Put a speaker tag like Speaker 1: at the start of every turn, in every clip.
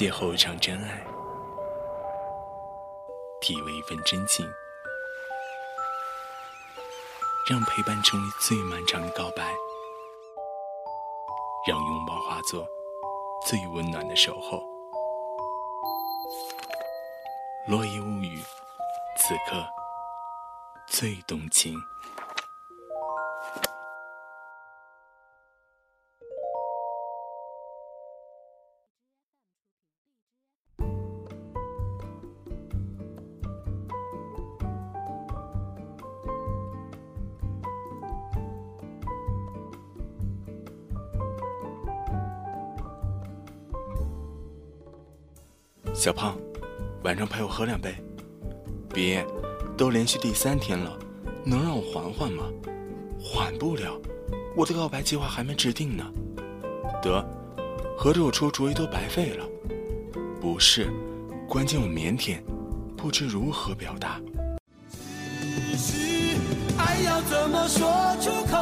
Speaker 1: 邂逅一场真爱，体味一份真情，让陪伴成为最漫长的告白，让拥抱化作最温暖的守候。落叶物语，此刻最动情。小胖，晚上陪我喝两杯。别，都连续第三天了，能让我缓缓吗？缓不了，我的告白计划还没制定呢。得，合着我出主意都白费了。不是，关键我腼腆，不知如何表达。爱要怎么说出口？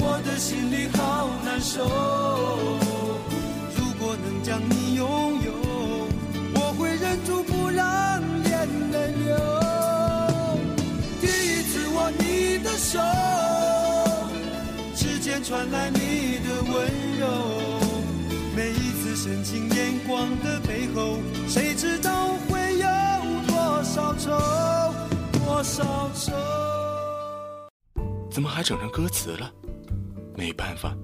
Speaker 1: 我的心里好难受。传来你的温柔。每一次深情眼光的背后，谁知道会有多少愁，多少愁。怎么还整成歌词了？没办法，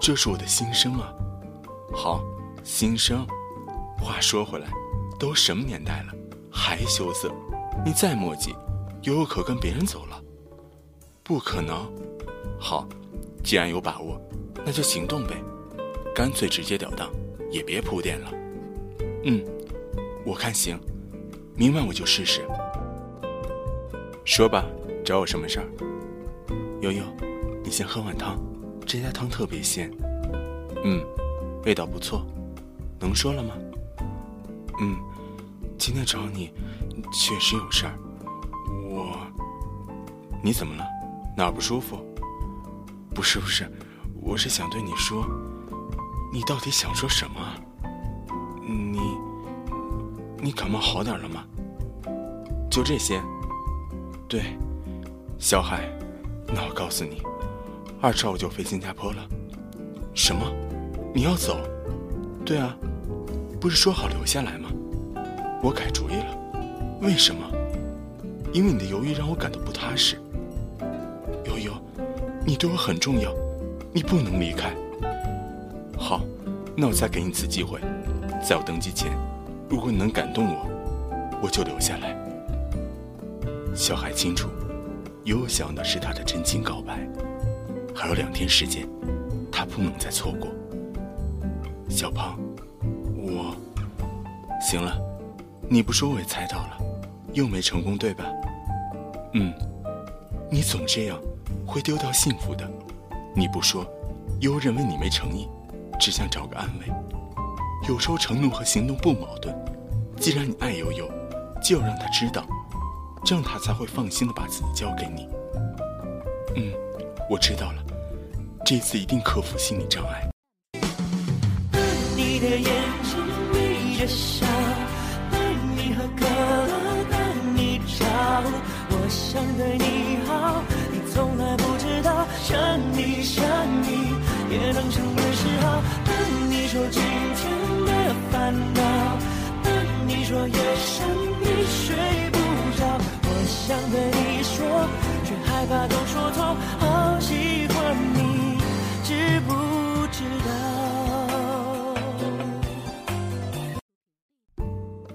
Speaker 1: 这是我的心声啊。好，心声。话说回来，都什么年代了，还羞涩？你再墨迹，悠悠可跟别人走了。不可能，好，既然有把握，那就行动呗，干脆直截了当，也别铺垫了。嗯，我看行，明晚我就试试。说吧，找我什么事儿？悠悠，你先喝碗汤，这家汤特别鲜。嗯，味道不错。能说了吗？嗯，今天找你，确实有事儿。我，你怎么了？哪儿不舒服？不是不是，我是想对你说，你到底想说什么？你你感冒好点了吗？就这些？对，小海，那我告诉你，二十号我就飞新加坡了。什么？你要走？对啊，不是说好留下来吗？我改主意了。为什么？因为你的犹豫让我感到不踏实。你对我很重要，你不能离开。好，那我再给你一次机会，在我登机前，如果你能感动我，我就留下来。小海清楚，悠想的是他的真情告白，还有两天时间，他不能再错过。小胖，我，行了，你不说我也猜到了，又没成功对吧？嗯，你总这样。会丢掉幸福的，你不说，悠认为你没诚意，只想找个安慰。有时候承诺和行动不矛盾。既然你爱悠悠，就要让他知道，这样他才会放心的把自己交给你。嗯，我知道了，这次一定克服心理障碍。你的眼睛眯着说，却害怕都说错。好喜欢你，知不知道？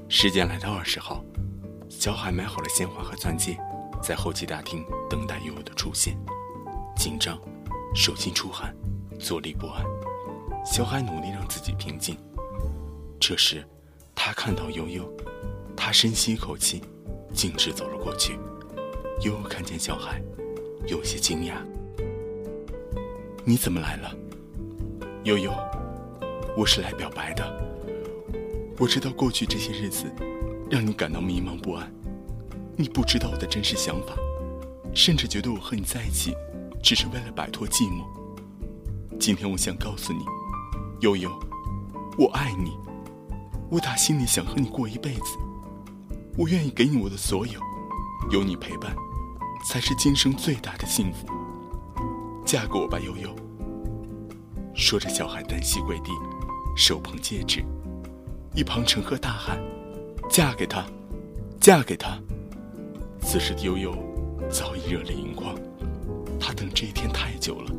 Speaker 1: 时间来到二十号，小海买好了鲜花和钻戒。在候机大厅等待悠悠的出现，紧张，手心出汗，坐立不安。小海努力让自己平静。这时，他看到悠悠，他深吸一口气，径直走了过去。悠悠看见小海，有些惊讶：“你怎么来了？”悠悠，我是来表白的。我知道过去这些日子，让你感到迷茫不安。你不知道我的真实想法，甚至觉得我和你在一起，只是为了摆脱寂寞。今天我想告诉你，悠悠，我爱你，我打心里想和你过一辈子，我愿意给你我的所有，有你陪伴，才是今生最大的幸福。嫁给我吧，悠悠。说着，小海单膝跪地，手捧戒指，一旁陈赫大喊：“嫁给他，嫁给他！”此时的悠悠早已热泪盈眶，他等这一天太久了，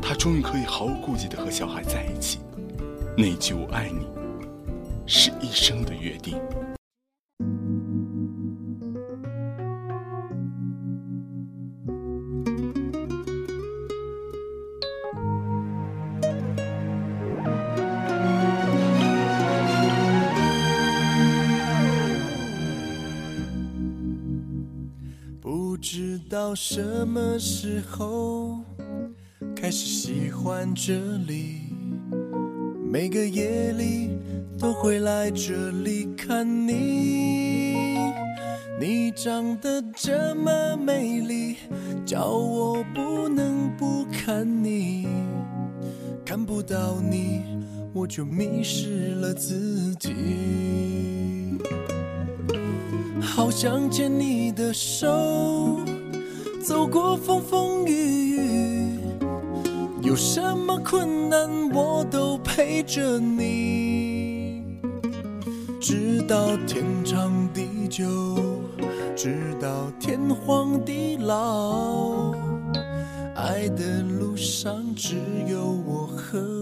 Speaker 1: 他终于可以毫无顾忌的和小海在一起。那句“我爱你”是一生的约定。
Speaker 2: 什么时候开始喜欢这里。每个夜里都会来这里看你，你长得这么美丽，叫我不能不看你。看不到你，我就迷失了自己。好想牵你的手，走过风风雨雨。有什么困难，我都陪着你，直到天长地久，直到天荒地老。爱的路上只有我和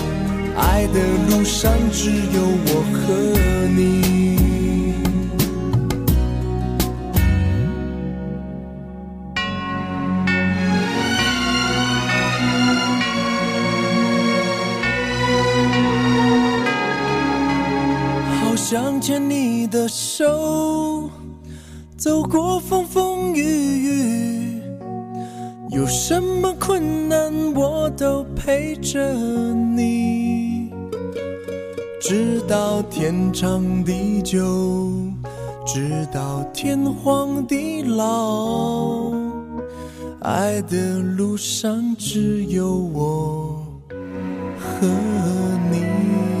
Speaker 2: 爱的路上只有我和你。好想牵你的手，走过风风雨雨，有什么困难我都陪着你，直到天长地久，直到天荒地老。爱的路上只有我和你。